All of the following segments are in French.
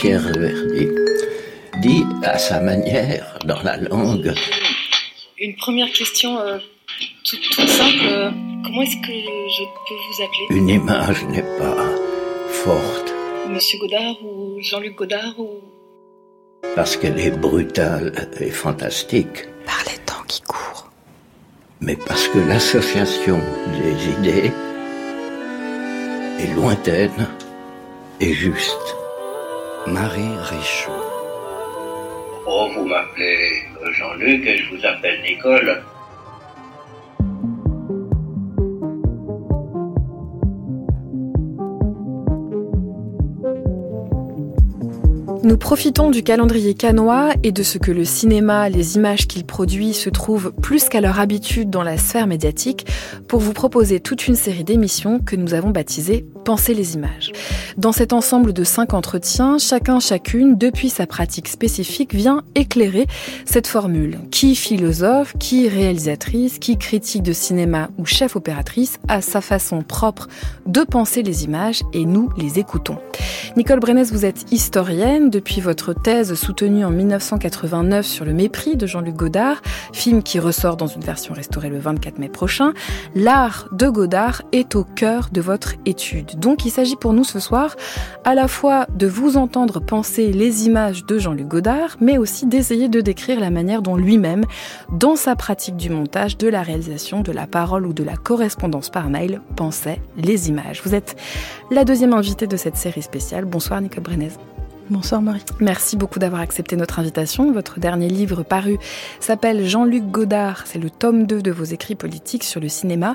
Pierre Verdi, dit à sa manière, dans la langue. Une première question euh, toute, toute, simple. Euh, comment est-ce que je peux vous appeler? Une image n'est pas forte. Monsieur Godard ou Jean-Luc Godard ou... Parce qu'elle est brutale et fantastique. Par les temps qui courent. Mais parce que l'association des idées est lointaine et juste. Marie Richaud. Oh, vous m'appelez Jean-Luc et je vous appelle Nicole. Nous profitons du calendrier canois et de ce que le cinéma, les images qu'il produit se trouvent plus qu'à leur habitude dans la sphère médiatique pour vous proposer toute une série d'émissions que nous avons baptisées Penser les images. Dans cet ensemble de cinq entretiens, chacun chacune, depuis sa pratique spécifique, vient éclairer cette formule. Qui philosophe, qui réalisatrice, qui critique de cinéma ou chef opératrice a sa façon propre de penser les images et nous les écoutons. Nicole Brennès, vous êtes historienne depuis votre thèse soutenue en 1989 sur le mépris de Jean-Luc Godard, film qui ressort dans une version restaurée le 24 mai prochain. L'art de Godard est au cœur de votre étude. Donc il s'agit pour nous ce soir à la fois de vous entendre penser les images de Jean-Luc Godard, mais aussi d'essayer de décrire la manière dont lui-même, dans sa pratique du montage, de la réalisation, de la parole ou de la correspondance par mail, pensait les images. Vous êtes la deuxième invitée de cette série spéciale. Bonsoir Nicole Brenez. Bonsoir Marie. Merci beaucoup d'avoir accepté notre invitation. Votre dernier livre paru s'appelle Jean-Luc Godard. C'est le tome 2 de vos écrits politiques sur le cinéma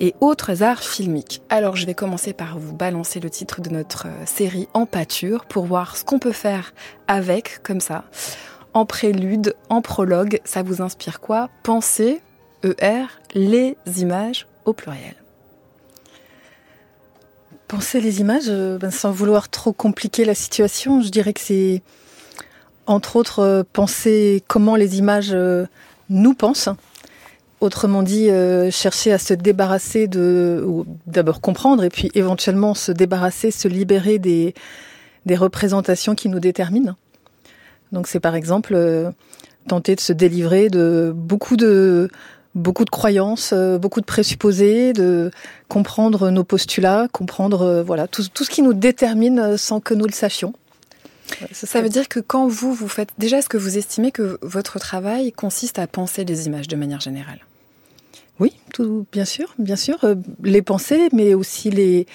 et autres arts filmiques. Alors je vais commencer par vous balancer le titre de notre euh, série en pâture pour voir ce qu'on peut faire avec, comme ça. En prélude, en prologue, ça vous inspire quoi? Penser, ER, les images au pluriel. Penser les images, euh, ben, sans vouloir trop compliquer la situation, je dirais que c'est entre autres euh, penser comment les images euh, nous pensent. Autrement dit, chercher à se débarrasser de, d'abord comprendre et puis éventuellement se débarrasser, se libérer des, des représentations qui nous déterminent. Donc c'est par exemple tenter de se délivrer de beaucoup de beaucoup de croyances, euh, beaucoup de présupposés, de comprendre nos postulats, comprendre euh, voilà tout, tout, ce qui nous détermine euh, sans que nous le sachions. Ça veut dire que quand vous, vous faites... Déjà, est-ce que vous estimez que votre travail consiste à penser les images de manière générale? Oui, tout, bien sûr, bien sûr. Les penser, mais aussi les,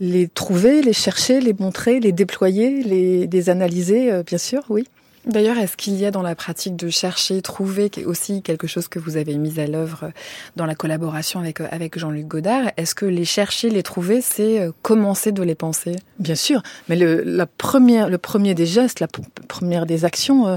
les trouver, les chercher, les montrer, les déployer, les, les analyser, bien sûr, oui. D'ailleurs, est-ce qu'il y a dans la pratique de chercher, trouver aussi quelque chose que vous avez mis à l'œuvre dans la collaboration avec, avec Jean-Luc Godard? Est-ce que les chercher, les trouver, c'est euh, commencer de les penser? Bien sûr, mais le, la première, le premier des gestes, la première des actions, euh,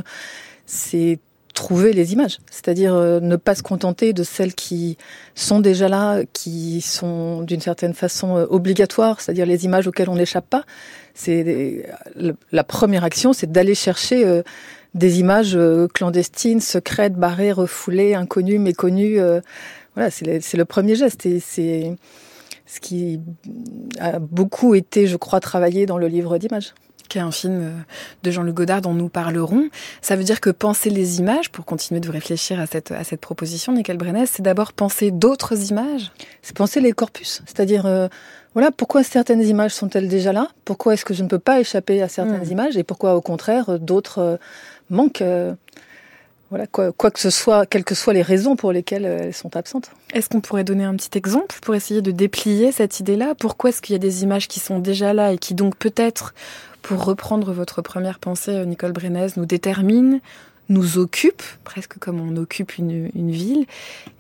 c'est trouver les images, c'est-à-dire euh, ne pas se contenter de celles qui sont déjà là, qui sont d'une certaine façon obligatoires, c'est-à-dire les images auxquelles on n'échappe pas, c'est la première action, c'est d'aller chercher euh, des images euh, clandestines, secrètes, barrées, refoulées, inconnues, méconnues. Euh, voilà, c'est le, premier geste et c'est ce qui a beaucoup été, je crois, travaillé dans le livre d'images qui est un film de Jean-Luc Godard dont nous parlerons. Ça veut dire que penser les images, pour continuer de réfléchir à cette, à cette proposition, Nickel Brennes, c'est d'abord penser d'autres images? C'est penser les corpus, c'est-à-dire voilà, pourquoi certaines images sont-elles déjà là? Pourquoi est-ce que je ne peux pas échapper à certaines hmm. images? Et pourquoi, au contraire, d'autres euh, manquent euh, voilà, quoi, quoi, que ce soit, quelles que soient les raisons pour lesquelles euh, elles sont absentes? Est-ce qu'on pourrait donner un petit exemple pour essayer de déplier cette idée-là? Pourquoi est-ce qu'il y a des images qui sont déjà là et qui donc peut-être, pour reprendre votre première pensée, Nicole Brenez, nous déterminent nous occupe, presque comme on occupe une, ville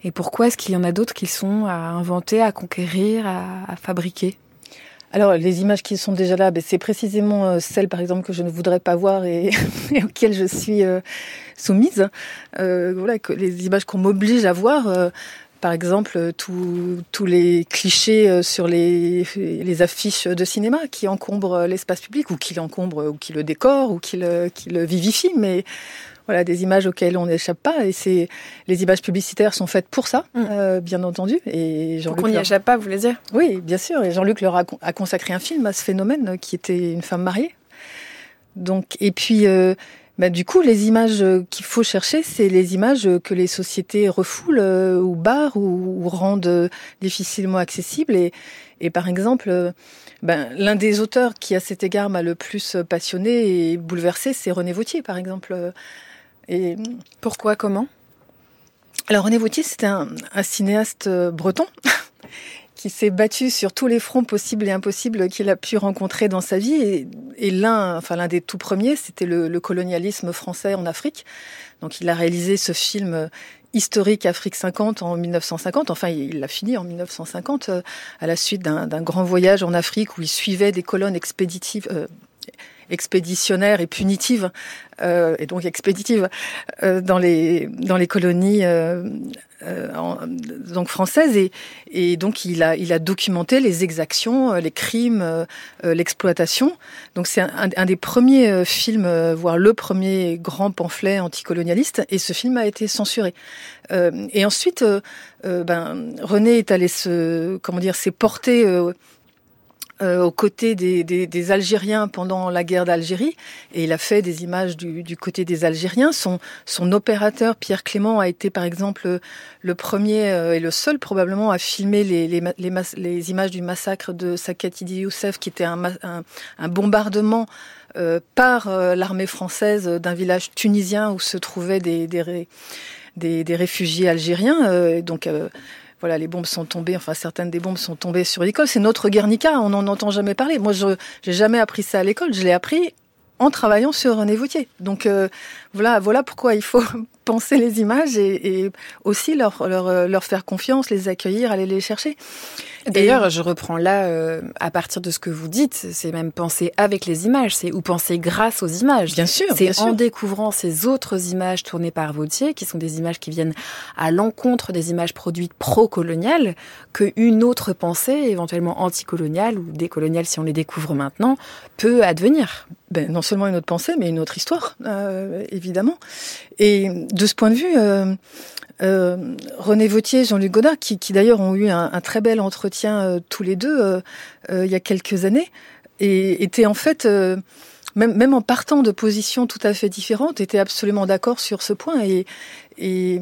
Et pourquoi est-ce qu'il y en a d'autres qui sont à inventer, à conquérir, à, fabriquer? Alors, les images qui sont déjà là, ben, c'est précisément euh, celles, par exemple, que je ne voudrais pas voir et, auxquelles je suis euh, soumise. Euh, voilà, que les images qu'on m'oblige à voir. par exemple, tous les clichés sur les, les affiches de cinéma qui encombrent l'espace public ou qui l'encombrent ou qui le décorent ou qui le, qui vivifient. Mais voilà, des images auxquelles on n'échappe pas. Et c'est les images publicitaires sont faites pour ça, mm. euh, bien entendu. Et Jean-Luc. On n'y échappe pas, vous voulez dire? Oui, bien sûr. Et Jean-Luc leur a, consacré un film à ce phénomène qui était une femme mariée. Donc, et puis, euh, bah, du coup, les images qu'il faut chercher, c'est les images que les sociétés refoulent ou barrent ou, rendent difficilement accessibles. Et, et par exemple, ben, l'un des auteurs qui, à cet égard, m'a le plus passionné et bouleversé, c'est René Vautier, par exemple. Et pourquoi, comment? Alors René Vautier, c'était un, cinéaste breton qui s'est battu sur tous les fronts possibles et impossibles qu'il a pu rencontrer dans sa vie. Et, l'un, enfin l'un des tout premiers, c'était le, colonialisme français en Afrique. Donc il a réalisé ce film historique Afrique 50 en 1950. Enfin, il l'a fini en 1950 euh, à la suite d'un grand voyage en Afrique où il suivait des colonnes expéditives. Euh, expéditionnaires et punitives, euh, et donc expéditives, euh, dans les dans les colonies euh, donc française et, et donc il a, il a documenté les exactions, les crimes, l'exploitation. Donc c'est un, un, des premiers films, voire le premier grand pamphlet anticolonialiste et ce film a été censuré. et ensuite, ben, René est allé se, comment dire, s'est porté euh, aux côtés des, Algériens pendant la guerre d'Algérie, et il a fait des images du, côté des Algériens. Son, opérateur, Pierre Clément, a été par exemple le premier euh, et le seul probablement à filmer les, images du massacre de Saket Idi Youssef, qui était un, bombardement euh, par euh, l'armée française d'un village tunisien où se trouvaient des, des réfugiés algériens. donc voilà, les bombes sont tombées, enfin certaines des bombes sont tombées sur l'école. C'est notre Guernica, on n'en entend jamais parler. Moi, je n'ai jamais appris ça à l'école, je l'ai appris en travaillant sur René Vautier. Donc euh, voilà, voilà pourquoi il faut penser les images et, et aussi leur, leur, leur, faire confiance, les accueillir, aller les chercher. D'ailleurs, je reprends là, euh, à partir de ce que vous dites, c'est même penser avec les images, c'est ou penser grâce aux images. Bien sûr. C'est en découvrant ces autres images tournées par Vautier, qui sont des images qui viennent à l'encontre des images produites pro-coloniales, qu'une autre pensée, éventuellement anticoloniale ou décoloniale si on les découvre maintenant, peut advenir. Ben, non seulement une autre pensée, mais une autre histoire, euh, évidemment. Et de ce point de vue, euh, euh, René Vautier et Jean-Luc Godard, qui, d'ailleurs ont eu un, très bel entretien euh, tous les deux euh, il y a quelques années, et étaient en fait, même, même en partant de positions tout à fait différentes, étaient absolument d'accord sur ce point. Et, et,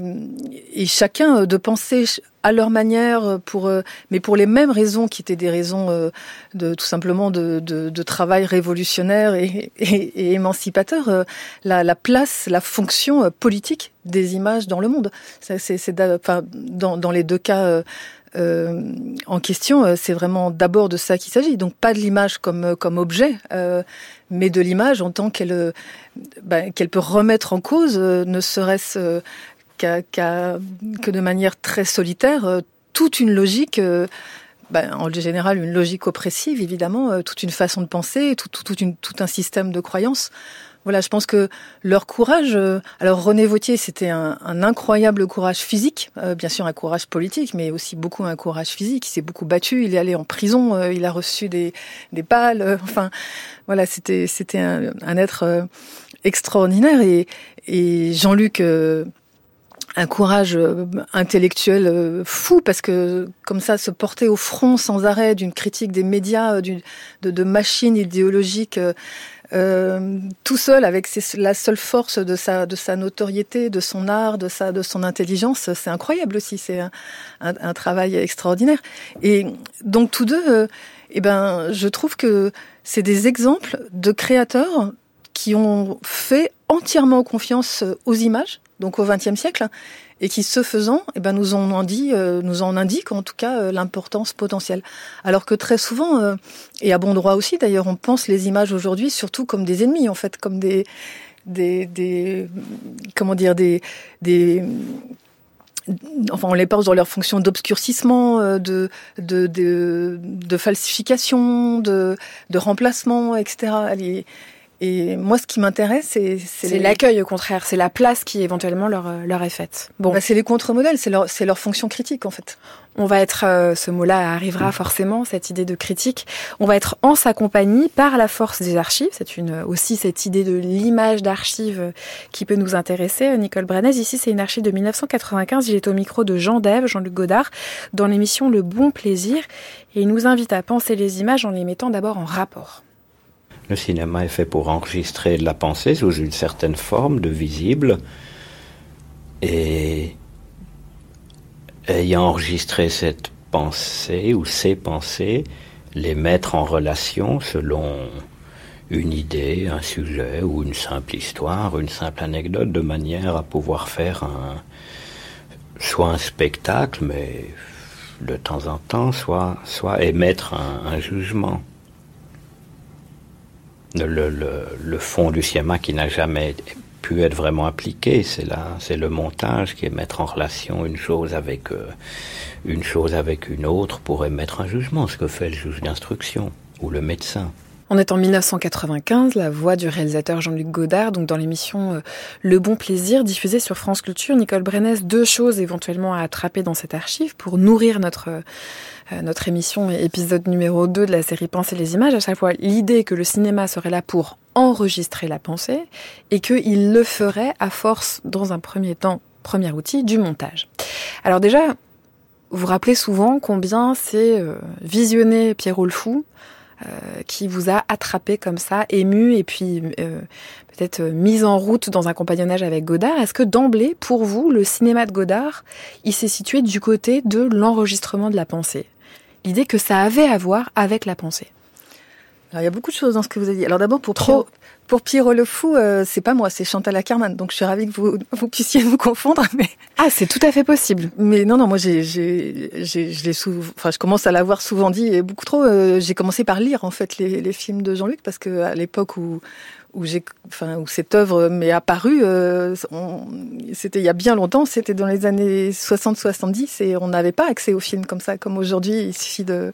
et, chacun de penser à leur manière, pour, mais pour les mêmes raisons qui étaient des raisons de tout simplement de, de, de travail révolutionnaire et, et, et émancipateur, la, la, place, la fonction politique des images dans le monde. C'est, enfin, dans, dans les deux cas. Euh, en question, c'est vraiment d'abord de ça qu'il s'agit. Donc pas de l'image comme comme objet, euh, mais de l'image en tant qu'elle qu'elle peut remettre en cause, ne serait-ce qu'à, que de manière très solitaire, toute une logique. Ben, en général, une logique oppressive, évidemment, toute une façon de penser, tout un système de croyances. Voilà, je pense que leur courage. Euh, alors René Vautier, c'était un, incroyable courage physique, euh, bien sûr un courage politique, mais aussi beaucoup un courage physique. Il s'est beaucoup battu. Il est allé en prison. Euh, il a reçu des des balles. Enfin, voilà, c'était c'était un, être extraordinaire. Et, Jean-Luc un courage intellectuel fou parce que comme ça se porter au front sans arrêt d'une critique des médias, de, de machines idéologiques euh, tout seul avec la seule force de sa de sa notoriété, de son art, de sa de son intelligence, c'est incroyable aussi. C'est un, un, travail extraordinaire. Et donc tous deux, euh, eh ben, je trouve que c'est des exemples de créateurs qui ont fait entièrement confiance aux images, donc au XXe siècle, et qui, ce faisant, eh ben, nous en dit, euh, nous en indiquent en tout cas euh, l'importance potentielle. Alors que très souvent, euh, et à bon droit aussi d'ailleurs, on pense les images aujourd'hui surtout comme des ennemis, en fait, comme des, des, des comment dire, des, des enfin on les pense dans leur fonction d'obscurcissement, de, de, de, de falsification, de, de remplacement, etc. et moi, ce qui m'intéresse, c'est... C'est les... l'accueil, au contraire. C'est la place qui, éventuellement, leur, leur est faite. Bon. Bah, c'est les contre-modèles, c'est leur, leur fonction critique, en fait. On va être, euh, ce mot-là arrivera forcément, cette idée de critique. On va être en sa compagnie par la force des archives. C'est une, aussi cette idée de l'image d'archives qui peut nous intéresser. Nicole Brenez, ici, c'est une archive de 1995. Il est au micro de Jean Dève, Jean-Luc Godard, dans l'émission Le Bon Plaisir. Et il nous invite à penser les images en les mettant d'abord en rapport. Le cinéma est fait pour enregistrer la pensée sous une certaine forme de visible. Et ayant enregistré cette pensée ou ces pensées, les mettre en relation selon une idée, un sujet ou une simple histoire, une simple anecdote, de manière à pouvoir faire un, soit un spectacle, mais de temps en temps, soit émettre un, jugement. Le, le, le, fond du cinéma qui n'a jamais pu être vraiment appliqué, c'est là, c'est le montage qui est mettre en relation une chose avec euh, une chose avec une autre pour émettre un jugement, ce que fait le juge d'instruction ou le médecin. On est en 1995, la voix du réalisateur Jean-Luc Godard, donc dans l'émission euh, Le Bon Plaisir, diffusée sur France Culture. Nicole Brennès, deux choses éventuellement à attraper dans cette archive pour nourrir notre, euh, notre émission, épisode numéro 2 de la série Penser les images. À chaque fois, l'idée que le cinéma serait là pour enregistrer la pensée et qu'il le ferait à force, dans un premier temps, premier outil, du montage. Alors déjà, vous rappelez souvent combien c'est euh, visionner Fou euh, qui vous a attrapé comme ça, ému et puis euh, peut-être mise en route dans un compagnonnage avec Godard. Est-ce que d'emblée, pour vous, le cinéma de Godard, il s'est situé du côté de l'enregistrement de la pensée? L'idée que ça avait à voir avec la pensée? Alors, il y a beaucoup de choses dans ce que vous avez dit. Alors d'abord, pour Trop. Pour Pierrot le Fou, euh, c'est pas moi, c'est Chantal Ackerman. Donc je suis ravie que vous, vous puissiez vous confondre. Mais ah, c'est tout à fait possible. Mais non, non, moi j'ai, j'ai, j'ai, je l'ai enfin je commence à l'avoir souvent dit et beaucoup trop. Euh, j'ai commencé par lire en fait les, les films de Jean-Luc parce que à l'époque où où j'ai, enfin où cette œuvre m'est apparue, euh, c'était il y a bien longtemps, c'était dans les années 60-70 et on n'avait pas accès aux films comme ça, comme aujourd'hui. Il suffit de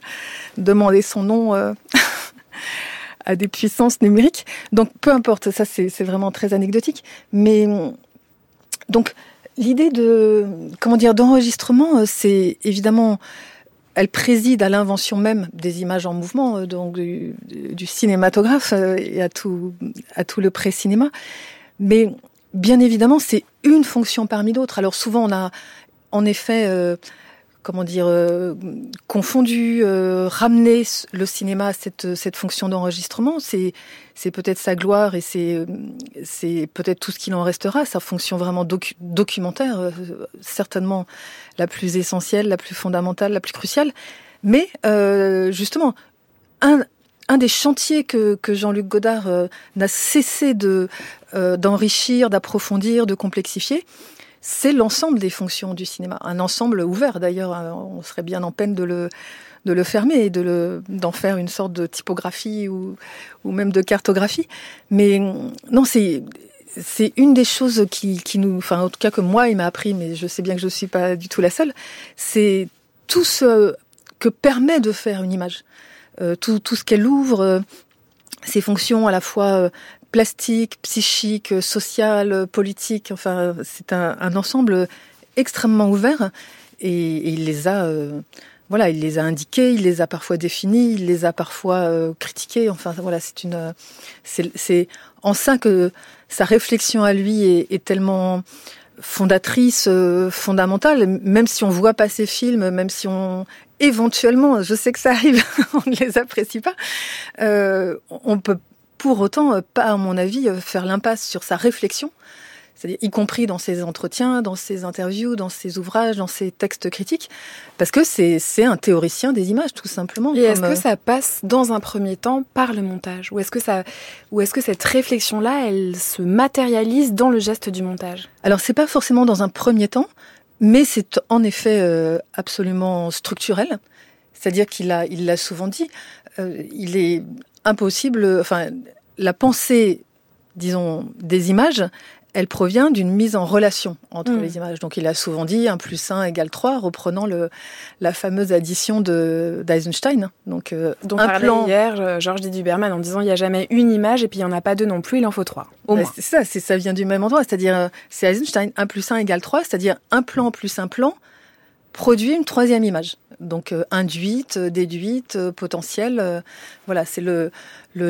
demander son nom. Euh, à des puissances numériques. Donc peu importe, ça c'est vraiment très anecdotique. Mais donc l'idée de comment dire d'enregistrement, euh, c'est évidemment elle préside à l'invention même des images en mouvement, euh, donc du, cinématographe euh, et à tout à tout le pré-cinéma. Mais bien évidemment, c'est une fonction parmi d'autres. Alors souvent on a en effet comment dire, euh, confondu, euh, ramener le cinéma à cette, cette fonction d'enregistrement. C'est, peut-être sa gloire et c'est, c'est peut-être tout ce qu'il en restera, sa fonction vraiment documentaire, euh, certainement la plus essentielle, la plus fondamentale, la plus cruciale. Mais justement, un, un des chantiers que, que Jean-Luc Godard n'a cessé de d'enrichir, d'approfondir, de complexifier, c'est l'ensemble des fonctions du cinéma. Un ensemble ouvert d'ailleurs, euh, on serait bien en peine de le, de le fermer et de d'en faire une sorte de typographie ou, même de cartographie. Mais non, c'est, c'est une des choses qui, qui nous, enfin en tout cas que moi il m'a appris, mais je sais bien que je ne suis pas du tout la seule, c'est tout ce que permet de faire une image, euh, tout, tout ce qu'elle ouvre, euh, ses fonctions à la fois plastique, psychique, social, politique. Enfin, c'est un, ensemble extrêmement ouvert et, il les a, euh, voilà, il les a indiqués, il les a parfois définis, il les a parfois euh, critiqués. Enfin, voilà, c'est une, c'est en ça que sa réflexion à lui est, tellement fondatrice, euh, fondamentale. Même si on voit pas ses films, même si on éventuellement, je sais que ça arrive, on ne les apprécie pas, on peut pour autant euh, pas, à mon avis, euh, faire l'impasse sur sa réflexion, c'est-à-dire y compris dans ses entretiens, dans ses interviews, dans ses ouvrages, dans ses textes critiques, parce que c'est un théoricien des images, tout simplement. Et est-ce que euh, ça passe dans un premier temps par le montage, ou est-ce que ça, ou est-ce que cette réflexion-là, elle se matérialise dans le geste du montage? Alors c'est pas forcément dans un premier temps, mais c'est en effet absolument structurel. C'est-à-dire qu'il a, il l'a souvent dit, il est impossible, enfin, la pensée, disons, des images, elle provient d'une mise en relation entre mm. les images. Donc il a souvent dit 1 plus 1 égale 3, reprenant le, la fameuse addition d'Eisenstein. Donc, euh, un plan... hier euh, Georges Duberman en disant il n'y a jamais une image et puis il n'y en a pas deux non plus, il en faut trois. Bah, c'est ça, ça vient du même endroit. C'est-à-dire, euh, c'est Eisenstein 1 plus 1 égale 3, c'est-à-dire un plan plus un plan produit une troisième image. Donc euh, induite, euh, déduite, euh, potentielle. voilà, c'est le,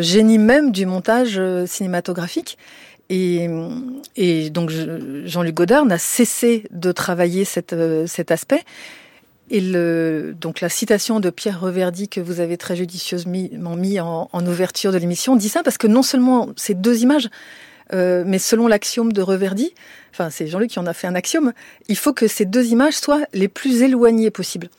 génie même du montage cinématographique. Et, donc Jean-Luc Godard n'a cessé de travailler cet aspect. Et donc la citation de Pierre Reverdy que vous avez très judicieusement mis en, ouverture de l'émission dit ça parce que non seulement ces deux images, mais selon l'axiome de Reverdy, enfin c'est Jean-Luc qui en a fait un axiome, il faut que ces deux images soient les plus éloignées possibles.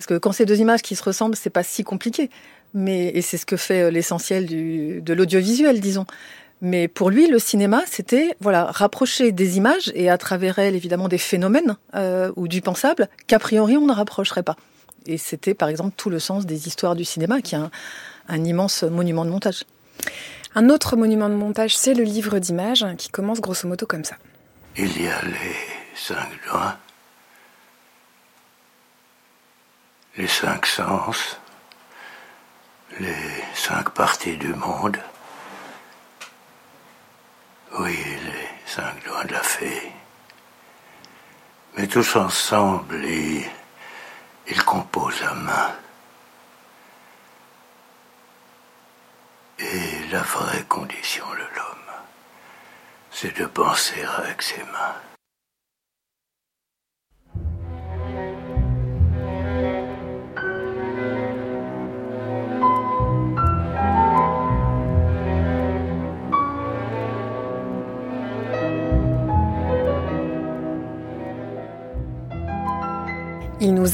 Parce que quand ces deux images qui se ressemblent, c'est pas si compliqué. Mais et c'est ce que fait euh, l'essentiel de l'audiovisuel, disons. Mais pour lui, le cinéma, c'était voilà rapprocher des images et à travers elles, évidemment, des phénomènes euh, ou du pensable qu'a priori on ne rapprocherait pas. Et c'était, par exemple, tout le sens des histoires du cinéma, qui est un, un immense monument de montage. Un autre monument de montage, c'est le livre d'images, qui commence grosso modo comme ça. Il y a les cinq lois, les cinq sens, les cinq parties du monde, oui, les cinq lois de la fée. Mais tous ensemble, ils, ils composent la main. Et la vraie condition de l'homme, c'est de penser avec ses mains.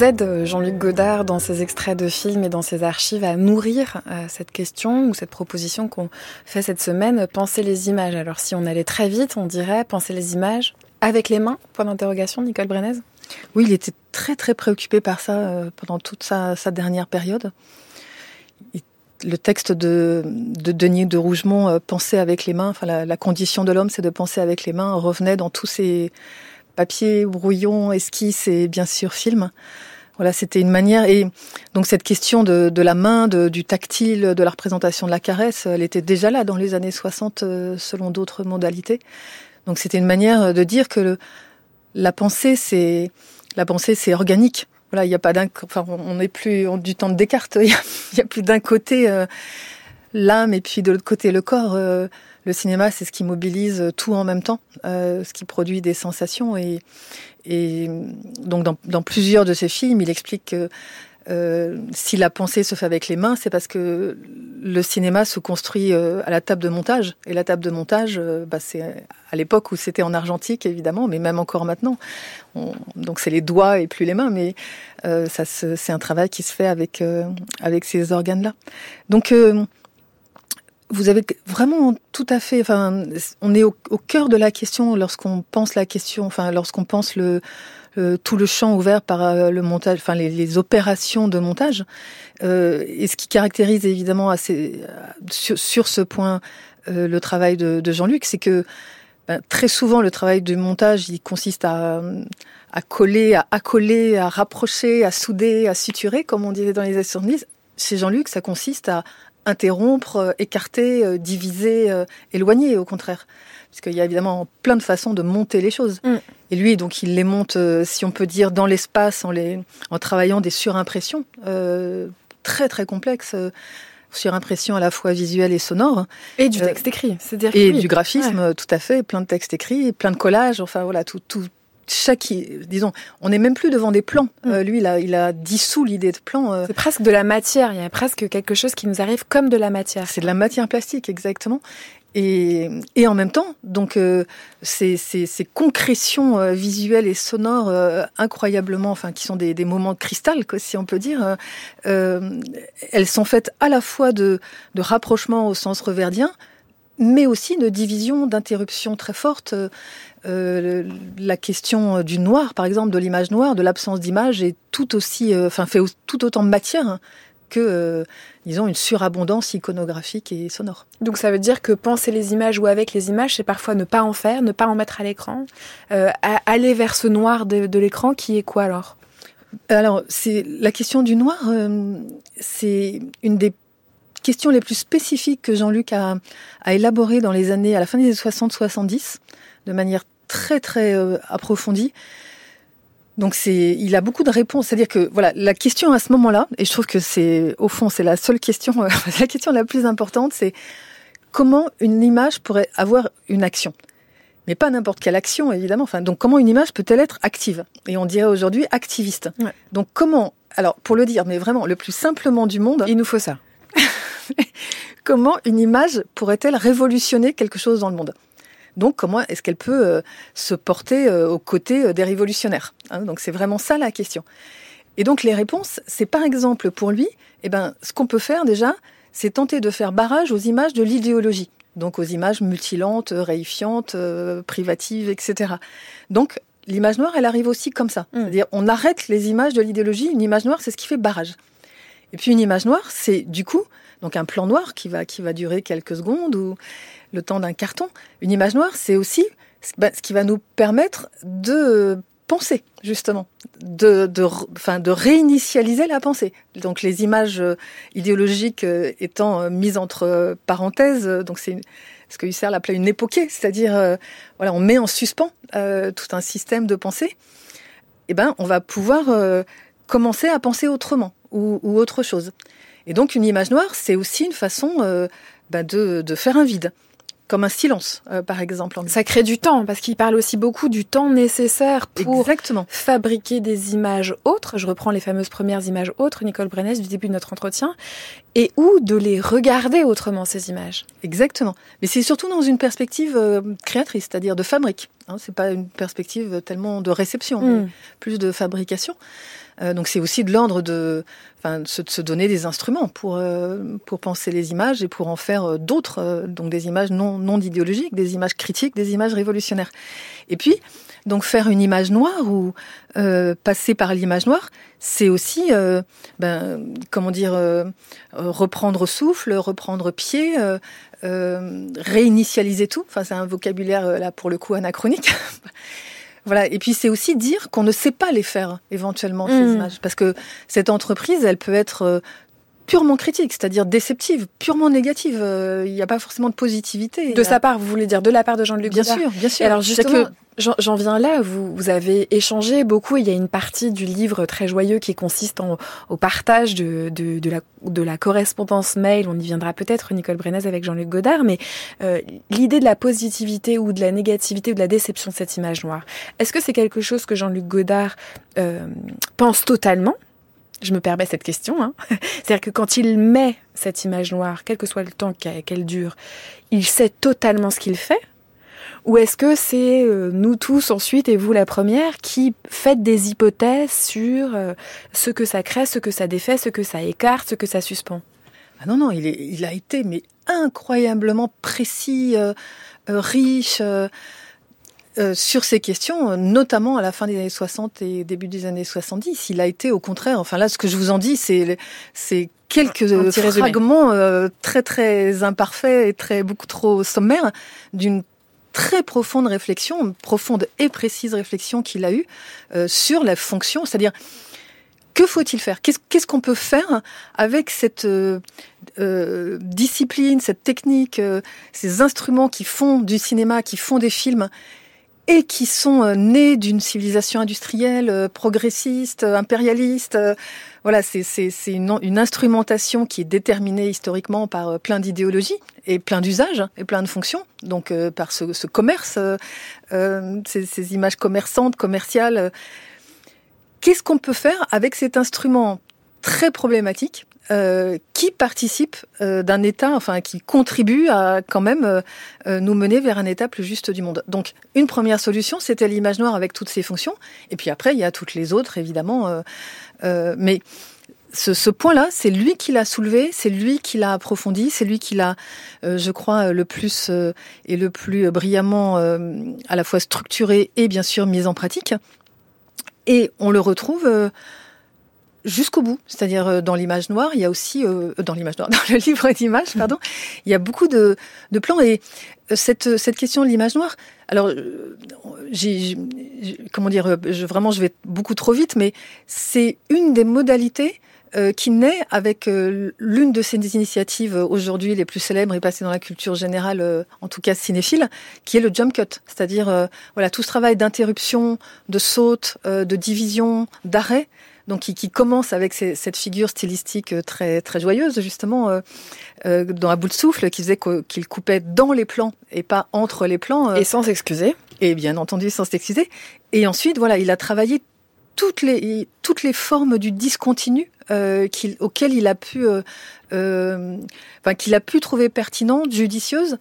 Aide, Jean-Luc Godard, dans ses extraits de films et dans ses archives, à nourrir euh, cette question ou cette proposition qu'on fait cette semaine, penser les images. Alors si on allait très vite, on dirait penser les images avec les mains? Point d'interrogation, Nicole Brenez Oui, il était très très préoccupé par ça euh, pendant toute sa, dernière période. le texte de, de, Denis de Rougemont, euh, Penser avec les mains, enfin la, la condition de l'homme, c'est de penser avec les mains, revenait dans tous ses papier, brouillon, esquisse et bien sûr film. Voilà, c'était une manière. Et donc cette question de, la main, du tactile, de la représentation de la caresse, elle était déjà là dans les années 60 euh, selon d'autres modalités. Donc c'était une manière de dire que la pensée, c'est la pensée, c'est organique. Voilà, il n'y a pas d'un, enfin, on n'est plus du temps de Descartes. Il n'y a, a, plus d'un côté euh, l'âme et puis de l'autre côté le corps. Euh, le cinéma, c'est ce qui mobilise tout en même temps, euh, ce qui produit des sensations. Et, donc, dans, plusieurs de ses films, il explique que euh, si la pensée se fait avec les mains, c'est parce que le cinéma se construit euh, à la table de montage. Et la table de montage, bah, c'est à l'époque où c'était en argentique, évidemment, mais même encore maintenant. On, donc, c'est les doigts et plus les mains, mais ça, c'est un travail qui se fait avec, avec ces organes-là. Donc, vous avez vraiment tout à fait. Enfin, on est au, cœur de la question lorsqu'on pense la question. Enfin, lorsqu'on pense le, le, tout le champ ouvert par euh, le montage, enfin les, opérations de montage. Euh, et ce qui caractérise évidemment assez sur, sur ce point euh, le travail de, de Jean-Luc, c'est que ben, très souvent le travail de montage, il consiste à, à coller, à accoler, à rapprocher, à souder, à suturer, comme on disait dans les années 70. Chez Jean-Luc, ça consiste à interrompre, euh, écarter, euh, diviser, euh, éloigner, au contraire. Parce qu'il y a évidemment plein de façons de monter les choses. Mm. Et lui, donc, il les monte, si on peut dire, dans l'espace, en, les, en travaillant des surimpressions euh, très très complexes. surimpression à la fois visuelle et sonore. Et du texte écrit, c'est-à-dire Et oui. du graphisme, ouais. tout à fait, plein de textes écrits, plein de collages, enfin voilà, tout, tout, chaque, disons, on n'est même plus devant des plans. Mm. Euh, lui, il a, il a dissous l'idée de plan. Euh. C'est presque de la matière. Il y a presque quelque chose qui nous arrive comme de la matière. C'est de la matière plastique, exactement. Et, et en même temps, donc euh, ces, ces, ces, concrétions visuelles et sonores incroyablement, enfin qui sont des, des, moments de cristal, quoi, si on peut dire, elles sont faites à la fois de, de rapprochement au sens reverdien, mais aussi de division, d'interruption très forte. Euh, la question du noir, par exemple, de l'image noire, de l'absence d'image, est tout aussi, euh, enfin, fait tout autant de matière hein, que, euh, disons, une surabondance iconographique et sonore. Donc ça veut dire que penser les images ou avec les images, c'est parfois ne pas en faire, ne pas en mettre à l'écran, euh, aller vers ce noir de, de l'écran qui est quoi alors? Alors, c'est la question du noir, euh, c'est une des questions les plus spécifiques que Jean-Luc a, a élaborées dans les années, à la fin des années 60-70, de manière très très euh, approfondie. Donc c'est, il a beaucoup de réponses. C'est-à-dire que voilà, la question à ce moment-là, et je trouve que c'est au fond c'est la seule question, euh, la question la plus importante, c'est comment une image pourrait avoir une action. mais pas n'importe quelle action, évidemment. Enfin, donc, comment une image peut-elle être active? Et on dirait aujourd'hui activiste. Donc, comment Alors, pour le dire, mais vraiment, le plus simplement du monde. Il nous faut ça. comment une image pourrait-elle révolutionner quelque chose dans le monde? Donc, comment est-ce qu'elle peut euh, se porter euh, aux côtés euh, des révolutionnaires hein? Donc, c'est vraiment ça la question. Et donc, les réponses, c'est par exemple pour lui, eh ben, ce qu'on peut faire déjà, c'est tenter de faire barrage aux images de l'idéologie donc aux images mutilantes, réifiantes, euh, privatives, etc. Donc l'image noire, elle arrive aussi comme ça. Mm. C'est-à-dire on arrête les images de l'idéologie. Une image noire, c'est ce qui fait barrage. Et puis une image noire, c'est du coup donc un plan noir qui va qui va durer quelques secondes ou le temps d'un carton. Une image noire, c'est aussi ce qui va nous permettre de penser, justement, de, enfin, de réinitialiser la pensée. Donc les images euh, idéologiques euh, étant euh, mises entre parenthèses, donc c'est ce que Husserl appelait une époquée, c'est-à-dire voilà, on met en suspens tout un système de pensée. Eh ben, on va pouvoir commencer à penser autrement ou, autre chose. Et donc une image noire, c'est aussi une façon de, de faire un vide comme un silence, euh, par exemple. Ça crée du temps, parce qu'il parle aussi beaucoup du temps nécessaire pour Exactement. fabriquer des images autres. Je reprends les fameuses premières images autres, Nicole Brennès, du début de notre entretien, et ou de les regarder autrement, ces images. Exactement. Mais c'est surtout dans une perspective euh, créatrice, c'est-à-dire de fabrique. Hein, c'est pas une perspective tellement de réception, mais hmm. plus de fabrication. Euh, donc c'est aussi de l'ordre de, enfin, de se, donner des instruments pour euh, pour penser les images et pour en faire euh, d'autres, donc des images non non idéologiques, des images critiques, des images révolutionnaires. Et puis donc faire une image noire ou passer par l'image noire, c'est aussi, ben, comment dire, reprendre souffle, reprendre pied, réinitialiser tout. Enfin, c'est un vocabulaire là pour le coup anachronique. Voilà. Et puis c'est aussi dire qu'on ne sait pas les faire éventuellement ces mmh. images, parce que cette entreprise, elle peut être euh, purement critique, c'est-à-dire déceptive, purement négative. Euh, il n'y a pas forcément de positivité. De sa part, vous voulez dire de la part de Jean-Luc Bien sûr, bien sûr. alors justement, j'en viens là. Vous, vous avez échangé beaucoup. Il y a une partie du livre très joyeux qui consiste en, au partage de, de, de, la, de la correspondance mail. On y viendra peut-être, Nicole Brenez avec Jean-Luc Godard. Mais euh, l'idée de la positivité ou de la négativité ou de la déception de cette image noire, est-ce que c'est quelque chose que Jean-Luc Godard euh, pense totalement je me permets cette question. Hein. C'est-à-dire que quand il met cette image noire, quel que soit le temps qu'elle dure, il sait totalement ce qu'il fait? Ou est-ce que c'est euh, nous tous ensuite, et vous la première, qui faites des hypothèses sur euh, ce que ça crée, ce que ça défait, ce que ça écarte, ce que ça suspend? Ah non, non, il, a été mais incroyablement précis, euh, riche. Sur ces questions, notamment à la fin des années 60 et début des années 70. Il a été au contraire, enfin là, ce que je vous en dis, c'est c'est quelques fragments euh, très très imparfaits et très beaucoup trop sommaires d'une très profonde réflexion, profonde et précise réflexion qu'il a eue euh, sur la fonction, c'est-à-dire que faut-il faire? Qu'est-ce qu'on peut faire avec cette discipline, cette technique, ces instruments qui font du cinéma, qui font des films et qui sont euh, nés d'une civilisation industrielle euh, progressiste, euh, impérialiste. Voilà, c'est une, une, instrumentation qui est déterminée historiquement par plein d'idéologies et plein d'usages et plein de fonctions. Donc par ce, ce commerce, ces, images commerçantes, commerciales. Qu'est-ce qu'on peut faire avec cet instrument très problématique euh, qui participe euh, d'un État, enfin qui contribue à quand même euh, nous mener vers un État plus juste du monde. Donc une première solution, c'était l'image noire avec toutes ses fonctions, et puis après il y a toutes les autres évidemment, mais ce, point-là, c'est lui qui l'a soulevé, c'est lui qui l'a approfondi, c'est lui qui l'a, je crois, le plus et le plus brillamment à la fois structuré et bien sûr mis en pratique. Et on le retrouve jusqu'au bout. C'est-à-dire euh, dans l'image noire, il y a aussi euh, dans l'image noire, dans le livre d'images, pardon, il y a beaucoup de, de plans et euh, cette cette question de l'image noire. Alors, j'ai comment dire, je, vraiment, je vais beaucoup trop vite, mais c'est une des modalités qui naît avec l'une de ces initiatives aujourd'hui les plus célèbres et passées dans la culture générale, en tout cas cinéphile, qui est le jump cut, c'est-à-dire voilà tout ce travail d'interruption, de saute, de division, d'arrêt donc qui, commence avec cette figure stylistique très très joyeuse justement dans un bout de souffle, qui faisait qu'il coupait dans les plans et pas entre les plans. et sans s'excuser. Et bien entendu sans s'excuser. Et ensuite, voilà, il a travaillé toutes les toutes les formes du discontinu euh, qu'il, auquel il a pu, euh, euh, enfin, qu'il a pu trouver pertinente, judicieuse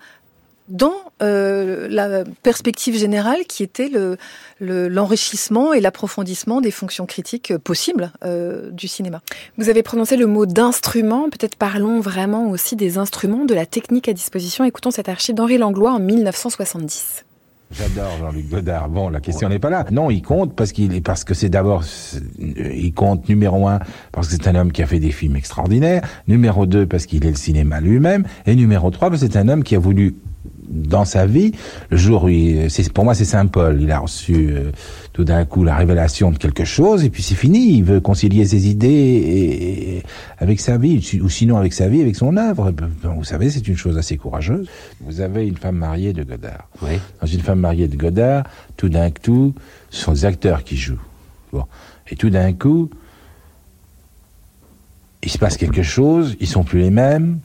dans euh, la perspective générale qui était le, le, l'enrichissement et l'approfondissement des fonctions critiques possibles euh, du cinéma. Vous avez prononcé le mot d'instrument, peut-être parlons vraiment aussi des instruments, de la technique à disposition. Écoutons cette archive d'Henri Langlois en 1970. J'adore Jean-Luc Godard. Bon, la question n'est pas là. Non, il compte parce qu'il est parce que c'est d'abord il compte numéro un parce que c'est un homme qui a fait des films extraordinaires. Numéro deux parce qu'il est le cinéma lui-même et numéro trois parce que c'est un homme qui a voulu dans sa vie, le jour où il, pour moi c'est Saint Paul, il a reçu euh, tout d'un coup la révélation de quelque chose et puis c'est fini, il veut concilier ses idées et, avec sa vie, ou sinon avec sa vie, avec son œuvre. Vous savez, c'est une chose assez courageuse. Vous avez une femme mariée de Godard. Oui. Dans une femme mariée de Godard, tout d'un coup, ce sont des acteurs qui jouent. Bon. Et tout d'un coup, il se passe quelque chose, ils sont plus les mêmes,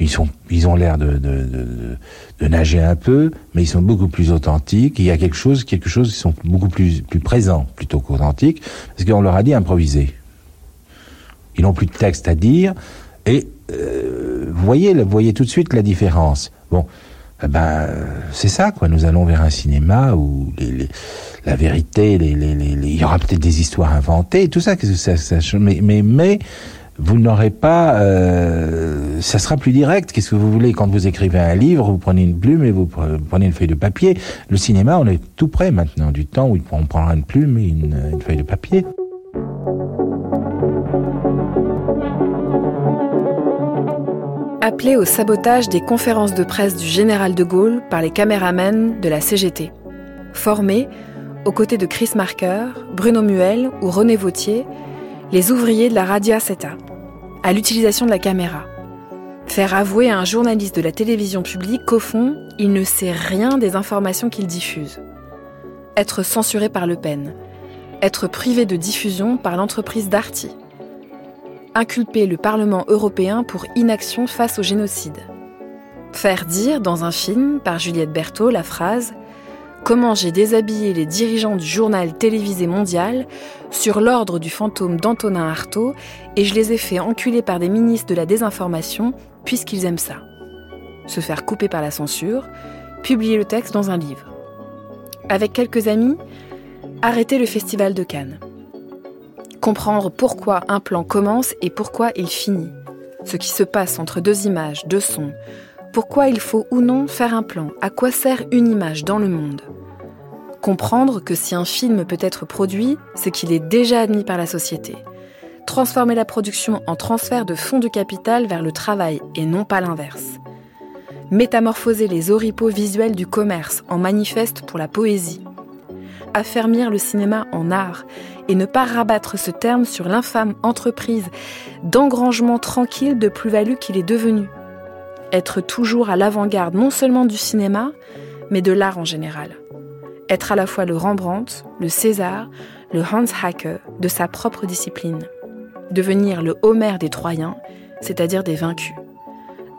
ils, sont, ils ont l'air de, de, de, nager un peu, mais ils sont beaucoup plus authentiques. Il y a quelque chose, quelque chose, ils sont beaucoup plus, plus présents plutôt qu'authentiques, parce qu'on leur a dit improviser. Ils n'ont plus de texte à dire, et euh, voyez, voyez tout de suite la différence. Bon, eh ben c'est ça quoi. Nous allons vers un cinéma où la vérité, il y aura peut-être des histoires inventées, tout ça, mais, mais vous n'aurez pas, euh, ça sera plus direct. Qu'est-ce que vous voulez? Quand vous écrivez un livre, vous prenez une plume et vous prenez une feuille de papier. Le cinéma, on est tout près maintenant du temps où on prendra une plume et une, feuille de papier. Appelé au sabotage des conférences de presse du général de Gaulle par les caméramens de la CGT. Formé, aux côtés de Chris Marker, Bruno Muel ou René Vautier, les ouvriers de la Radia Seta, à l'utilisation de la caméra. Faire avouer à un journaliste de la télévision publique qu'au fond, il ne sait rien des informations qu'il diffuse. Être censuré par Le Pen. Être privé de diffusion par l'entreprise Darty. Inculper le Parlement européen pour inaction face au génocide. Faire dire dans un film par Juliette Berthaud la phrase Comment j'ai déshabillé les dirigeants du journal télévisé mondial sur l'ordre du fantôme d'Antonin Artaud et je les ai fait enculer par des ministres de la désinformation puisqu'ils aiment ça. Se faire couper par la censure, publier le texte dans un livre. Avec quelques amis, arrêter le festival de Cannes. Comprendre pourquoi un plan commence et pourquoi il finit. Ce qui se passe entre deux images, deux sons, pourquoi il faut ou non faire un plan À quoi sert une image dans le monde Comprendre que si un film peut être produit, c'est qu'il est déjà admis par la société. Transformer la production en transfert de fonds de capital vers le travail et non pas l'inverse. Métamorphoser les oripeaux visuels du commerce en manifeste pour la poésie. Affermir le cinéma en art et ne pas rabattre ce terme sur l'infâme entreprise d'engrangement tranquille de plus-value qu'il est devenu être toujours à l'avant-garde non seulement du cinéma, mais de l'art en général. Être à la fois le Rembrandt, le César, le Hans Hacker de sa propre discipline. Devenir le Homère des Troyens, c'est-à-dire des vaincus.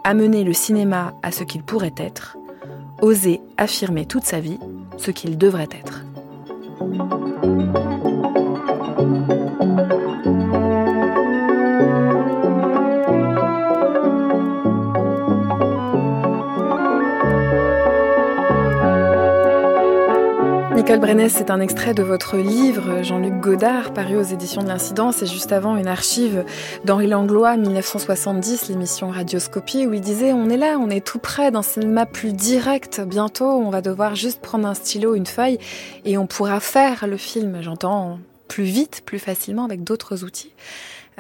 Amener le cinéma à ce qu'il pourrait être. Oser affirmer toute sa vie ce qu'il devrait être. Nicole Brennès, c'est un extrait de votre livre Jean-Luc Godard, paru aux éditions de l'Incident. C'est juste avant une archive d'Henri Langlois, 1970, l'émission Radioscopie, où il disait On est là, on est tout près d'un cinéma plus direct. Bientôt, on va devoir juste prendre un stylo, une feuille, et on pourra faire le film. J'entends plus vite, plus facilement, avec d'autres outils.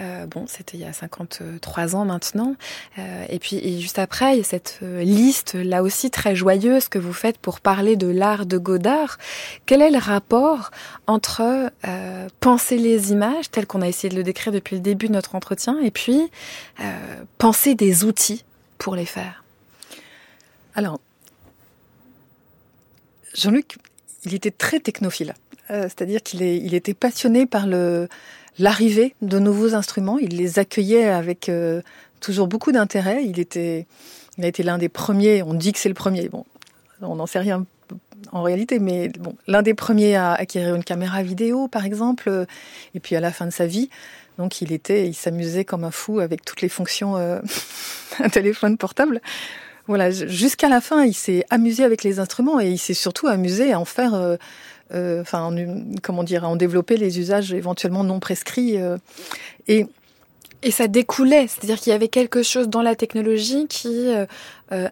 Euh, bon, c'était il y a 53 ans maintenant. Euh, et puis juste après, il y a cette euh, liste là aussi très joyeuse que vous faites pour parler de l'art de Godard. Quel est le rapport entre penser les images, tel qu'on a essayé de le décrire depuis le début de notre entretien, et puis penser des outils pour les faire? Alors, Jean-Luc, il était très technophile. C'est-à-dire qu'il il était passionné par le, l'arrivée de nouveaux instruments. Il les accueillait avec euh, toujours beaucoup d'intérêt. Il était, il a été l'un des premiers. On dit que c'est le premier. Bon, on n'en sait rien en réalité, mais bon, l'un des premiers à acquérir une caméra vidéo, par exemple, euh, et puis à la fin de sa vie. Donc il était, il s'amusait comme un fou avec toutes les fonctions euh, téléphone portable. Voilà, jusqu'à la fin, il s'est amusé avec les instruments et il s'est surtout amusé à en faire, euh, euh, enfin, comment dire, en développer les usages éventuellement non prescrits. et et ça découlait, c'est-à-dire qu'il y avait quelque chose dans la technologie qui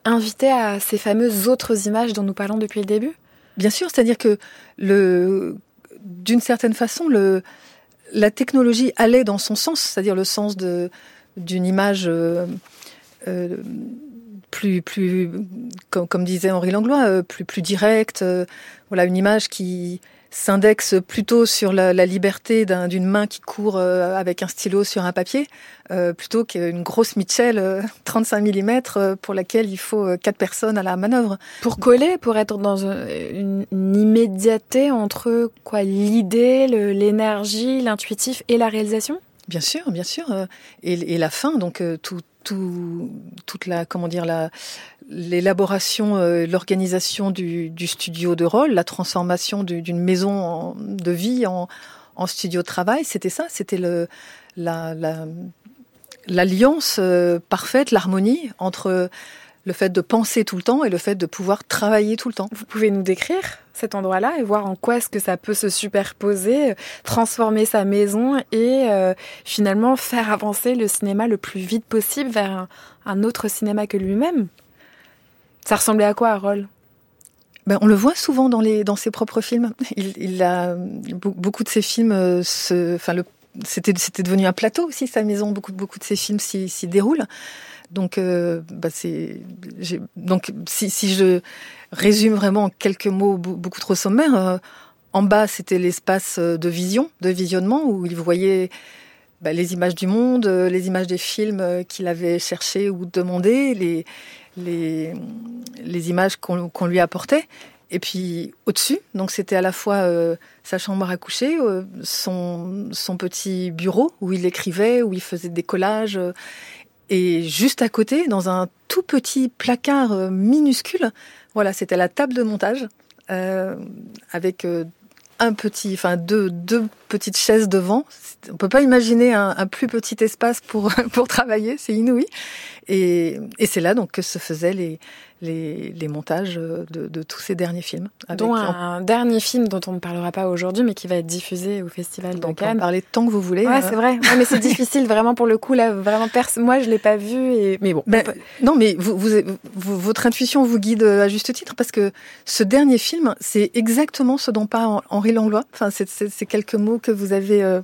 invitait à ces fameuses autres images dont nous parlons depuis le début. Bien sûr, c'est-à-dire que le, d'une certaine façon, le, la technologie allait dans son sens, c'est-à-dire le sens de d'une image euh, euh, plus plus comme, comme, disait Henri Langlois, euh, plus plus directe. voilà une image qui s'indexe plutôt sur la, la liberté d'une main qui court euh, avec un stylo sur un papier, euh, plutôt qu'une grosse Mitchell 35 euh, mm pour laquelle il faut quatre personnes à la manœuvre. Pour coller, pour être dans une, immédiateté entre quoi l'idée, l'énergie, l'intuitif et la réalisation? Bien sûr, bien sûr. Et, et la fin, donc tout, tout, toute la, comment dire, la, l'élaboration, euh, l'organisation du, du, studio de rôle, la transformation d'une maison de vie en, en, studio de travail, c'était ça, c'était le, la, l'alliance euh, parfaite, l'harmonie entre le fait de penser tout le temps et le fait de pouvoir travailler tout le temps. Vous pouvez nous décrire cet endroit-là et voir en quoi est-ce que ça peut se superposer, transformer sa maison et euh, finalement faire avancer le cinéma le plus vite possible vers un autre cinéma que lui-même. Ça ressemblait à quoi, Harold? Ben, on le voit souvent dans, les, dans ses propres films. Il, il a beaucoup de ses films, euh, se, enfin c'était, c'était devenu un plateau aussi sa maison. Beaucoup, beaucoup de ses films s'y déroulent. Donc, euh, bah c'est, donc si, je résume vraiment en quelques mots beaucoup trop sommaires, euh, en bas c'était l'espace de vision, de visionnement où il voyait bah, les images du monde, les images des films qu'il avait cherché ou demandé, les les, images qu'on lui apportait. Et puis au-dessus, donc c'était à la fois euh, sa chambre à coucher, euh, son, son petit bureau où il écrivait, où il faisait des collages, euh, et juste à côté, dans un tout petit placard minuscule, voilà, c'était la table de montage avec un petit, enfin deux, deux petites chaises devant. On peut pas imaginer un, un plus petit espace pour pour travailler, c'est inouï. Et, et c'est là donc que se faisaient les, les, les montages de, de, tous ces derniers films. Dont un, dernier film dont on ne parlera pas aujourd'hui, mais qui va être diffusé au Festival de Cannes. On peut en parler tant que vous voulez. Ouais, c'est vrai. mais c'est difficile vraiment pour le coup là. Vraiment, moi je l'ai pas vu. Et... Mais bon. Ben, Non, mais vous, vous, votre intuition vous guide à juste titre parce que ce dernier film, c'est exactement ce dont parle Henri Langlois. Enfin, c'est ces quelques mots que vous avez euh,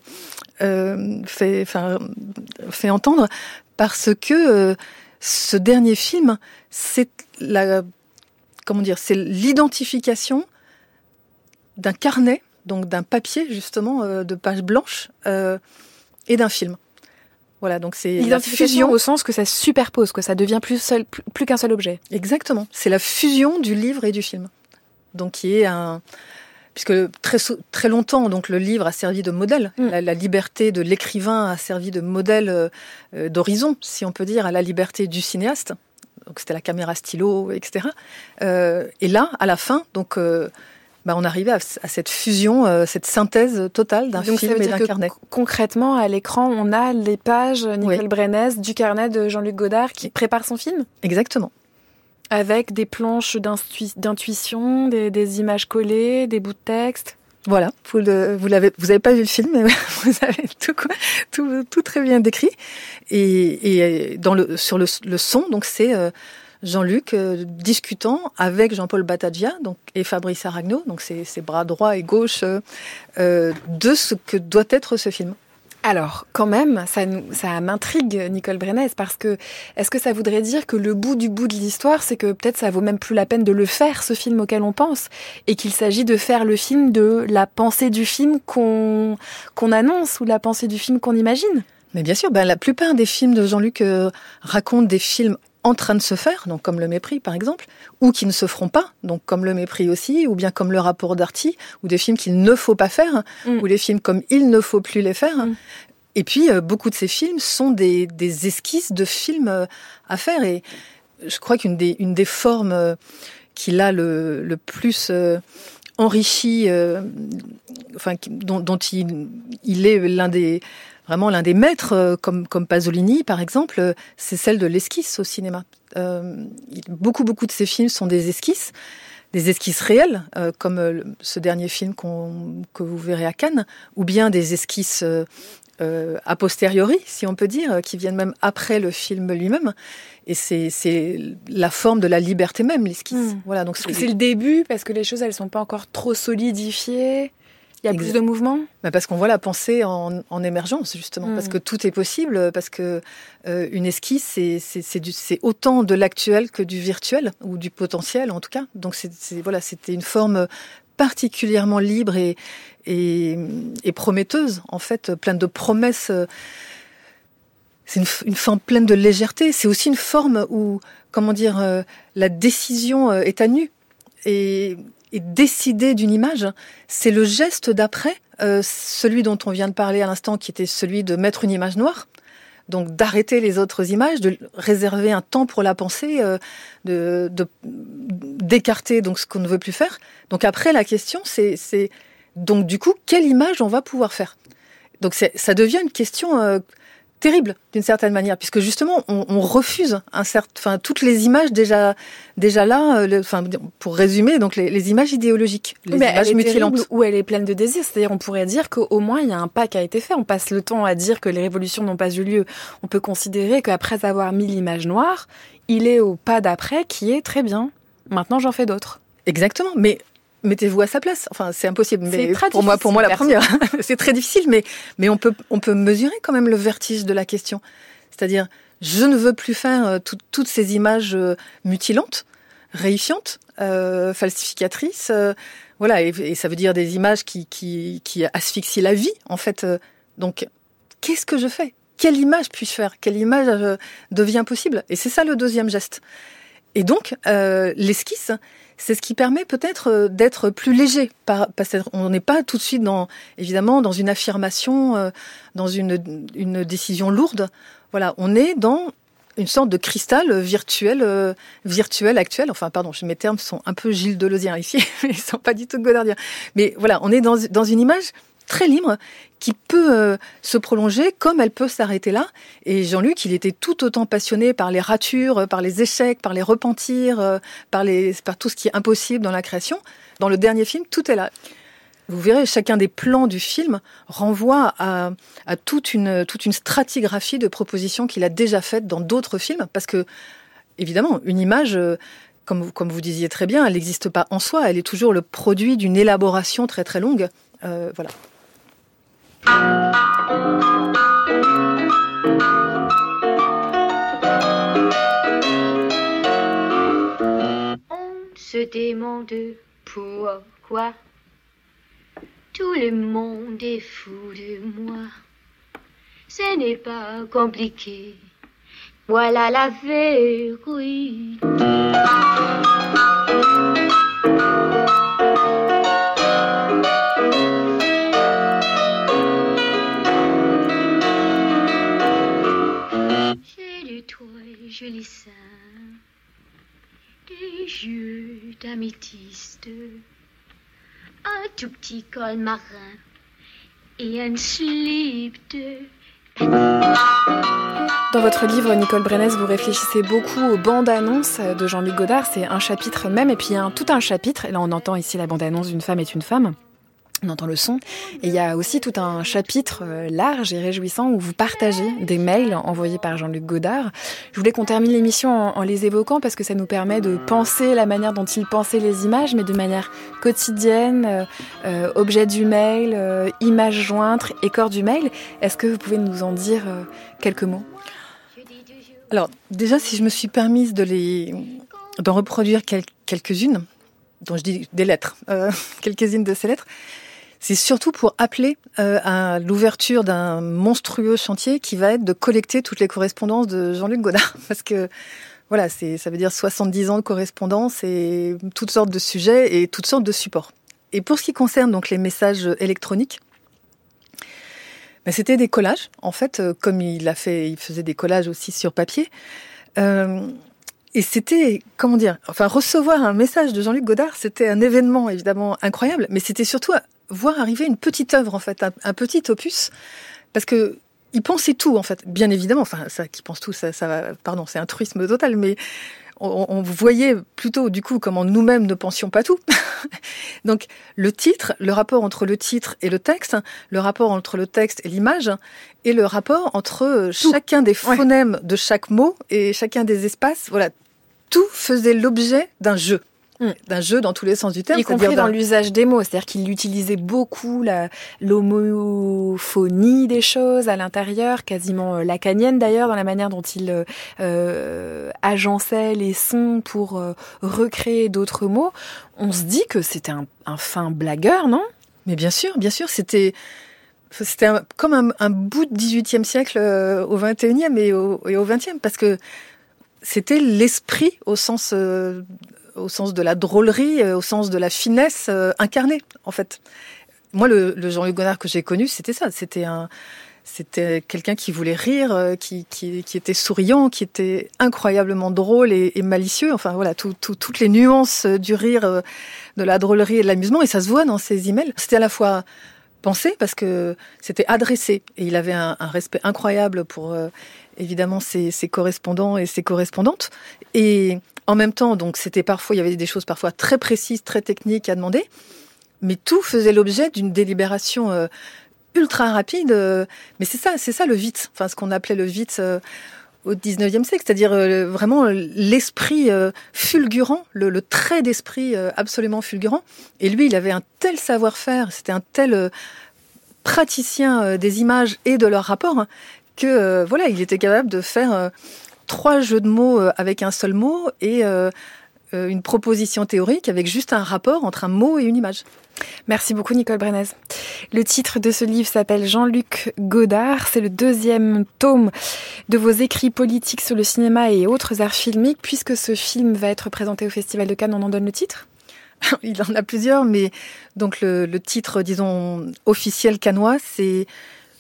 euh, fait, enfin, fait entendre parce que euh, ce dernier film, c'est la comment dire, c'est l'identification d'un carnet, donc d'un papier justement euh, de page blanche euh, et d'un film. Voilà, donc c'est l'identification au sens que ça se superpose, que ça devient plus seul, plus qu'un seul objet. Exactement, c'est la fusion du livre et du film. Donc qui est un puisque très, très longtemps, donc le livre a servi de modèle. Mm. La, liberté de l'écrivain a servi de modèle euh, d'horizon, si on peut dire, à la liberté du cinéaste. Donc c'était la caméra stylo, etc. Euh, et là, à la fin, donc bah, on arrivait à, cette fusion, cette synthèse totale d'un film et d'un carnet. Concrètement, à l'écran, on a les pages Nicole oui. du carnet de Jean-Luc Godard qui prépare son film? Exactement. Avec des planches d'intuition, des, images collées, des bouts de texte. Voilà, vous l'avez, vous avez pas vu le film, mais vous avez tout, tout, tout très bien décrit. Et, et dans le, sur le, le son, donc c'est euh, Jean-Luc euh, discutant avec Jean-Paul Battagia donc, et Fabrice Aragno, donc ses, ses bras droit et gauche, euh, de ce que doit être ce film. Alors, quand même, ça, m'intrigue, Nicole Brenez, parce que est-ce que ça voudrait dire que le bout du bout de l'histoire, c'est que peut-être ça vaut même plus la peine de le faire, ce film auquel on pense, et qu'il s'agit de faire le film de la pensée du film qu'on qu'on annonce ou la pensée du film qu'on imagine? Mais bien sûr, ben, la plupart des films de Jean-Luc euh, racontent des films en train de se faire, donc comme le mépris par exemple, ou qui ne se feront pas, donc comme le mépris aussi, ou bien comme le rapport d'Arty, ou des films qu'il ne faut pas faire, mm. ou les films comme il ne faut plus les faire. Mm. Et puis euh, beaucoup de ces films sont des, des esquisses de films euh, à faire. Et je crois qu'une des, une des formes euh, qu'il a le, le plus enrichi, enfin dont, dont il, il est l'un des vraiment l'un des maîtres, euh, comme, comme Pasolini par exemple, euh, c'est celle de l'esquisse au cinéma. Euh, beaucoup, beaucoup de ses films sont des esquisses, des esquisses réelles, comme ce dernier film que vous verrez à Cannes, ou bien des esquisses a posteriori, si on peut dire, qui viennent même après le film lui-même. Et c'est la forme de la liberté même, l'esquisse. Hmm. Voilà, donc c'est le début, parce que les choses, elles sont pas encore trop solidifiées. Il y a plus de mouvements bah Parce qu'on voit la pensée en, en émergence, justement, parce hmm. que tout est possible, parce que euh, une esquisse, c'est autant de l'actuel que du virtuel, ou du potentiel en tout cas. Donc c'est voilà, c'était une forme particulièrement libre et, et, et, prometteuse, en fait, pleine de promesses. C'est une, une, forme pleine de légèreté. C'est aussi une forme où, comment dire, euh, la décision euh, est à nu. Et et décider d'une image, c'est le geste d'après, euh, celui dont on vient de parler à l'instant, qui était celui de mettre une image noire. Donc d'arrêter les autres images, de réserver un temps pour la pensée, euh, de d'écarter donc ce qu'on ne veut plus faire. Donc après la question c'est c'est donc du coup quelle image on va pouvoir faire? Donc ça devient une question euh, terrible d'une certaine manière, puisque justement on, refuse un certain, enfin toutes les images déjà déjà là, euh, enfin pour résumer, donc les, images idéologiques, les images mutilantes, où elle est pleine de désirs. C'est-à-dire on pourrait dire qu'au moins il y a un pas qui a été fait. On passe le temps à dire que les révolutions n'ont pas eu lieu. On peut considérer qu'après avoir mis l'image noire, il est au pas d'après qui est très bien. Maintenant j'en fais d'autres. Exactement, mais mettez-vous à sa place. Enfin, c'est impossible. Mais pour moi, pour moi, la première, c'est très difficile. Mais mais on peut on peut mesurer quand même le vertige de la question. C'est-à-dire, je ne veux plus faire euh, toutes ces images euh, mutilantes, réifiantes, euh, falsificatrices. voilà, et, ça veut dire des images qui qui qui asphyxient la vie en fait. donc, qu'est-ce que je fais? Quelle image puis-je faire? Quelle image devient possible? Et c'est ça le deuxième geste. Et donc, l'esquisse c'est ce qui permet peut-être euh, d'être plus léger. Qu'on n'est pas tout de suite dans, évidemment, dans une affirmation, euh, dans une, décision lourde. Voilà, on est dans une sorte de cristal virtuel, euh, virtuel actuel. Enfin, pardon, mes termes sont un peu Gilles Deleuziens ici, mais ils sont pas du tout godardiens. Mais voilà, on est dans une image très libre qui peut euh, se prolonger comme elle peut s'arrêter là. Et Jean-Luc, il était tout autant passionné par les ratures, par les échecs, par les repentirs, euh, par, les, par tout ce qui est impossible dans la création. Dans le dernier film, tout est là. Vous verrez, chacun des plans du film renvoie à, toute, une, toute une stratigraphie de propositions qu'il a déjà faites dans d'autres films, parce que, évidemment, une image, euh, comme, comme vous disiez très bien, elle n'existe pas en soi, elle est toujours le produit d'une élaboration très très longue. voilà. On se demande pourquoi tout le monde est fou de moi. Ce n'est pas compliqué. Voilà la vérité. Des d'améthyste, un tout petit col marin et un slip de... Dans votre livre, Nicole Brennès, vous réfléchissez beaucoup aux bandes annonces de Jean-Luc Godard. C'est un chapitre même, et puis un, tout un chapitre. Et là, on entend ici la bande annonce d'une femme est une femme on entend le son. Et il y a aussi tout un chapitre euh, large et réjouissant où vous partagez des mails envoyés par Jean-Luc Godard. Je voulais qu'on termine l'émission en, les évoquant parce que ça nous permet de penser la manière dont il pensait les images, mais de manière quotidienne, euh, euh, objet du mail, image jointe et corps du mail. Est-ce que vous pouvez nous en dire quelques mots? Alors, déjà, si je me suis permise de les, d'en reproduire quelques-unes, dont je dis des lettres, quelques-unes de ces lettres, c'est surtout pour appeler euh, à l'ouverture d'un monstrueux chantier qui va être de collecter toutes les correspondances de Jean-Luc Godard. Parce que voilà, c'est ça veut dire 70 ans de correspondance et toutes sortes de sujets et toutes sortes de supports. Et pour ce qui concerne donc les messages électroniques, ben, c'était des collages. En fait, euh, comme il a fait, il faisait des collages aussi sur papier. Euh, et c'était, comment dire, enfin, recevoir un message de Jean-Luc Godard, c'était un événement évidemment incroyable, mais c'était surtout voir arriver une petite œuvre, en fait, un, petit opus, parce que il pensait tout, en fait, bien évidemment. Enfin, ça, qui pense tout, ça, ça va, pardon, c'est un truisme total, mais on, voyait plutôt du coup comment nous-mêmes ne pensions pas tout. Donc le titre, le rapport entre le titre et le texte, le rapport entre le texte et l'image, et le rapport entre chacun des phonèmes de chaque mot et chacun des espaces, voilà, tout faisait l'objet d'un jeu. Mm. d'un jeu dans tous les sens du terme. Y compris dans l'usage des mots, c'est-à-dire qu'il utilisait beaucoup l'homophonie des choses à l'intérieur, quasiment euh, lacanienne d'ailleurs, dans la manière dont il euh, euh agençait les sons pour euh, recréer d'autres mots. On se dit que c'était un, fin blagueur, non? Mais bien sûr, bien sûr, c'était... C'était comme un, bout de 18e siècle au 21e et au, et au 20e, parce que c'était l'esprit au sens au sens de la drôlerie, euh, au sens de la finesse euh, incarnée, en fait. Moi, le, Jean-Luc Godard que j'ai connu, c'était ça. C'était un, c'était quelqu'un qui voulait rire, euh, qui, qui, était souriant, qui était incroyablement drôle et, malicieux. Enfin voilà, toutes les nuances du rire, de la drôlerie et de l'amusement, et ça se voit dans ses emails. C'était à la fois pensé parce que c'était adressé et il avait un, respect incroyable pour évidemment ses, ses, correspondants et ses correspondantes. Et en même temps, donc il y avait des choses parfois très précises, très techniques à demander, mais tout faisait l'objet d'une délibération euh, ultra rapide. Euh, mais c'est ça, c'est ça le vite, enfin ce qu'on appelait le vite euh, au 19e siècle, c'est-à-dire vraiment l'esprit fulgurant, le, trait d'esprit absolument fulgurant. Et lui, il avait un tel savoir-faire, c'était un tel praticien des images et de leur rapport hein, que voilà, il était capable de faire trois jeux de mots euh, avec un seul mot et euh, euh, une proposition théorique avec juste un rapport entre un mot et une image. Merci beaucoup Nicole Brenez. Le titre de ce livre s'appelle Jean-Luc Godard. C'est le deuxième tome de vos écrits politiques sur le cinéma et autres arts filmiques. Puisque ce film va être présenté au Festival de Cannes, on en donne le titre? Il en a plusieurs, mais donc le, le titre, disons, officiel canois, c'est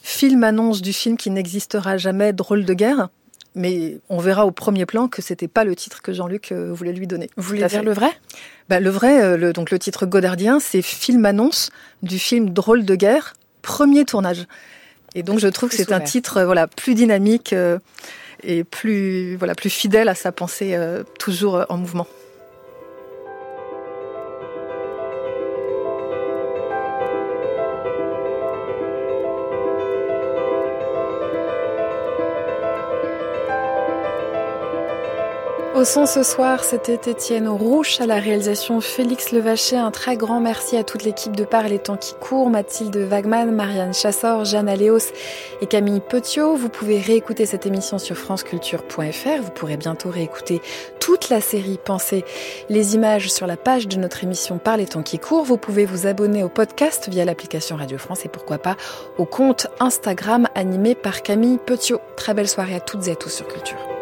Film annonce du film qui n'existera jamais, drôle de guerre mais on verra au premier plan que c'était pas le titre que Jean-Luc euh, voulait lui donner. Vous voulez dire le vrai? Bah, Le vrai, euh, le, donc le titre godardien, c'est film annonce du film Drôle de guerre, premier tournage. Et donc je trouve que c'est un titre euh, voilà plus dynamique et plus voilà plus fidèle à sa pensée toujours en mouvement. Au son ce soir, c'était Étienne Rouche à la réalisation Félix Levaché. Un très grand merci à toute l'équipe de Par les temps qui courent, Mathilde Wagman, Marianne Chassor, Jeanne Aléos et Camille Petiot. Vous pouvez réécouter cette émission sur franceculture.fr. Vous pourrez bientôt réécouter toute la série Pensez les images sur la page de notre émission Par les temps qui courent. Vous pouvez vous abonner au podcast via l'application Radio France et pourquoi pas au compte Instagram animé par Camille Petiot. Très belle soirée à toutes et à tous sur Culture.